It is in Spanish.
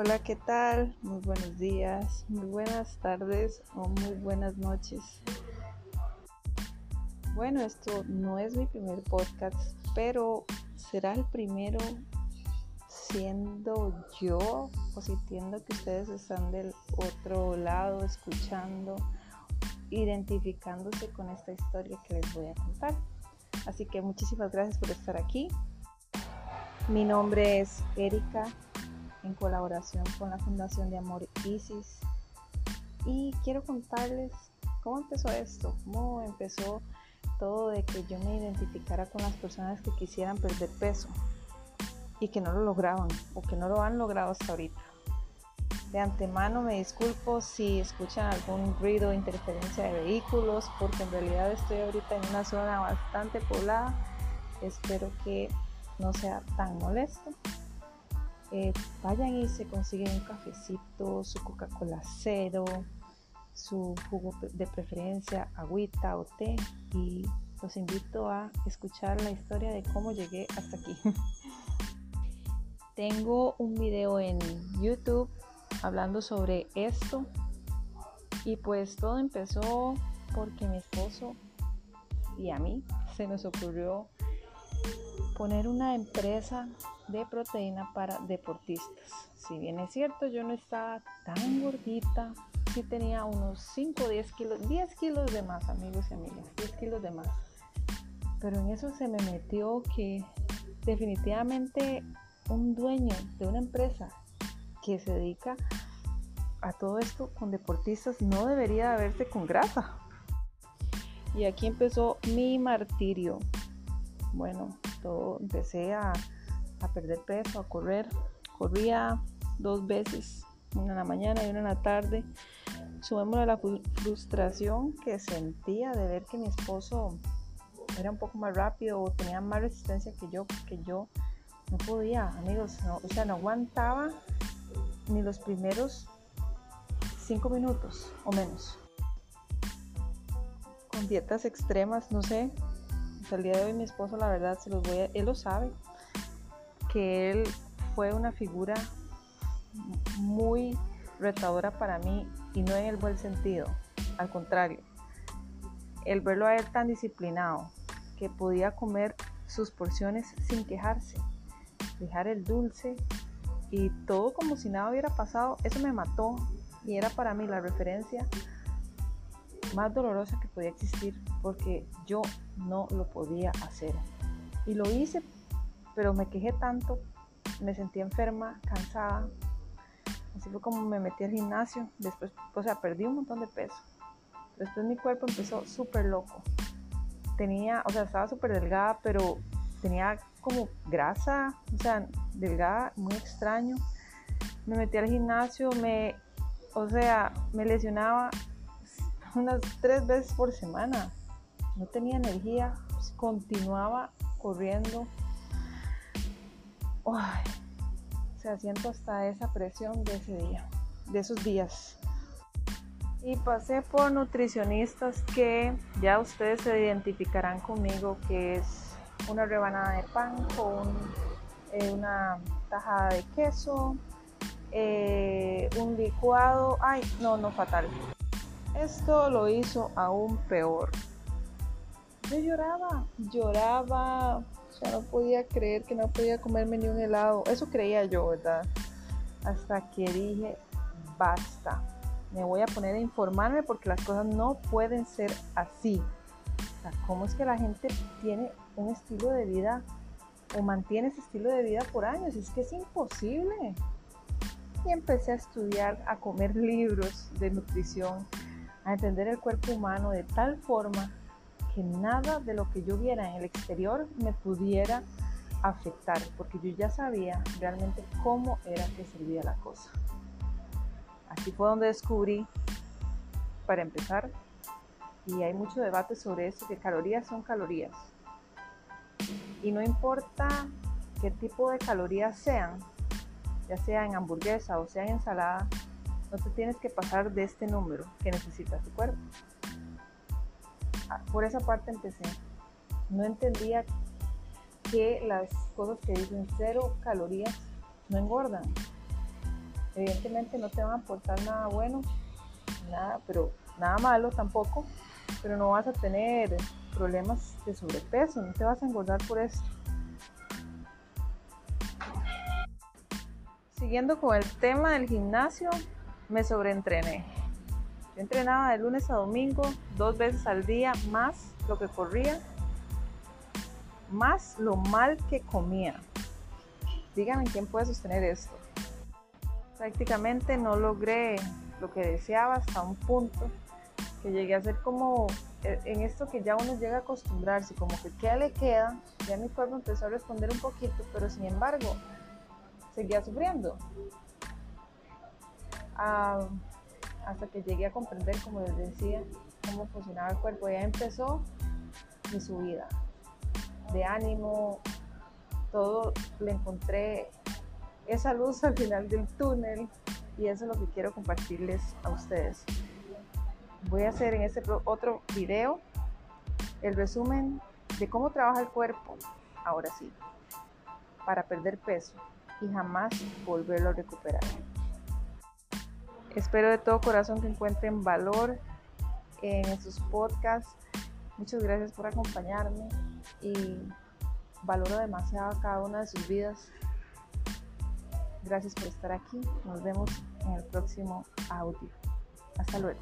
Hola, ¿qué tal? Muy buenos días, muy buenas tardes o muy buenas noches. Bueno, esto no es mi primer podcast, pero será el primero siendo yo o sintiendo que ustedes están del otro lado escuchando, identificándose con esta historia que les voy a contar. Así que muchísimas gracias por estar aquí. Mi nombre es Erika en colaboración con la Fundación de Amor Isis. Y quiero contarles cómo empezó esto, cómo empezó todo de que yo me identificara con las personas que quisieran perder peso y que no lo lograban o que no lo han logrado hasta ahorita. De antemano me disculpo si escuchan algún ruido interferencia de vehículos porque en realidad estoy ahorita en una zona bastante poblada. Espero que no sea tan molesto. Eh, vayan y se consiguen un cafecito, su Coca-Cola cero, su jugo de preferencia, agüita o té y los invito a escuchar la historia de cómo llegué hasta aquí. Tengo un video en YouTube hablando sobre esto y pues todo empezó porque mi esposo y a mí se nos ocurrió poner una empresa de proteína para deportistas. Si bien es cierto, yo no estaba tan gordita, sí tenía unos 5 o 10 kilos, 10 kilos de más, amigos y amigas, 10 kilos de más. Pero en eso se me metió que definitivamente un dueño de una empresa que se dedica a todo esto con deportistas no debería verse con grasa. Y aquí empezó mi martirio. Bueno, todo, empecé a, perder peso, a correr. Corría dos veces, una en la mañana y una en la tarde. Subémosle a la frustración que sentía de ver que mi esposo era un poco más rápido o tenía más resistencia que yo, porque yo no podía, amigos, o sea, no aguantaba ni los primeros cinco minutos o menos. Con dietas extremas, no sé, hasta el día de hoy mi esposo, la verdad, se los voy él lo sabe, que él fue una figura muy retadora para mí y no en el buen sentido, al contrario, el verlo a él tan disciplinado, que podía comer sus porciones sin quejarse, dejar el dulce y todo como si nada hubiera pasado, eso me mató y era para mí la referencia más dolorosa que podía existir porque yo no lo podía hacer. Y lo hice, pero me quejé tanto, me sentí enferma, cansada. Así fue como me metí al gimnasio. Después, o sea, perdí un montón de peso. Después mi cuerpo empezó súper loco. Tenía, o sea, estaba súper delgada, pero tenía como grasa, o sea, delgada, muy extraño. Me metí al gimnasio, me, o sea, me lesionaba unas tres veces por semana. No tenía energía, pues, continuaba corriendo. o siento hasta esa presión de ese día, de esos días. Y pasé por nutricionistas que ya ustedes se identificarán conmigo, que es una rebanada de pan con eh, una tajada de queso, eh, un licuado, ay, no, no fatal. Esto lo hizo aún peor. Yo lloraba, lloraba, ya no podía creer que no podía comerme ni un helado. Eso creía yo, ¿verdad? Hasta que dije, basta, me voy a poner a informarme porque las cosas no pueden ser así. O sea, ¿cómo es que la gente tiene un estilo de vida o mantiene ese estilo de vida por años? Es que es imposible. Y empecé a estudiar, a comer libros de nutrición a entender el cuerpo humano de tal forma que nada de lo que yo viera en el exterior me pudiera afectar, porque yo ya sabía realmente cómo era que servía la cosa. Aquí fue donde descubrí, para empezar, y hay mucho debate sobre esto, que calorías son calorías. Y no importa qué tipo de calorías sean, ya sea en hamburguesa o sea en ensalada, no te tienes que pasar de este número que necesita tu cuerpo. Ah, por esa parte empecé. No entendía que las cosas que dicen cero calorías no engordan. Evidentemente no te van a aportar nada bueno, nada, pero nada malo tampoco, pero no vas a tener problemas de sobrepeso, no te vas a engordar por esto. Siguiendo con el tema del gimnasio, me sobreentrené. Yo entrenaba de lunes a domingo, dos veces al día, más lo que corría, más lo mal que comía. Díganme quién puede sostener esto. Prácticamente no logré lo que deseaba hasta un punto que llegué a ser como eh, en esto que ya uno llega a acostumbrarse, como que qué le queda, ya mi cuerpo empezó a responder un poquito, pero sin embargo seguía sufriendo. Hasta que llegué a comprender, como les decía, cómo funcionaba el cuerpo. Ya empezó mi subida de ánimo, todo le encontré esa luz al final del túnel y eso es lo que quiero compartirles a ustedes. Voy a hacer en este otro video el resumen de cómo trabaja el cuerpo, ahora sí, para perder peso y jamás volverlo a recuperar. Espero de todo corazón que encuentren valor en estos podcasts. Muchas gracias por acompañarme y valoro demasiado cada una de sus vidas. Gracias por estar aquí. Nos vemos en el próximo audio. Hasta luego.